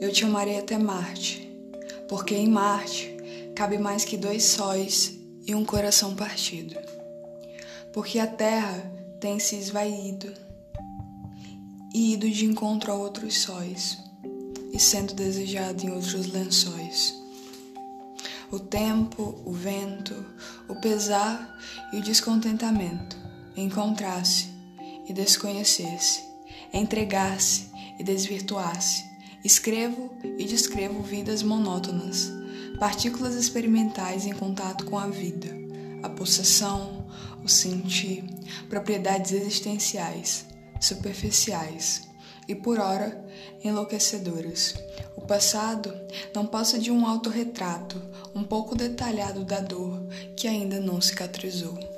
eu te amarei até Marte, porque em Marte cabe mais que dois sóis e um coração partido. Porque a terra tem se esvaído e ido de encontro a outros sóis, e sendo desejado em outros lençóis. O tempo, o vento, o pesar e o descontentamento encontrasse e desconhecesse, entregasse e desvirtuasse. Escrevo e descrevo vidas monótonas, partículas experimentais em contato com a vida, a possessão, o sentir, propriedades existenciais, superficiais e por ora enlouquecedoras. O passado não passa de um autorretrato um pouco detalhado da dor que ainda não cicatrizou.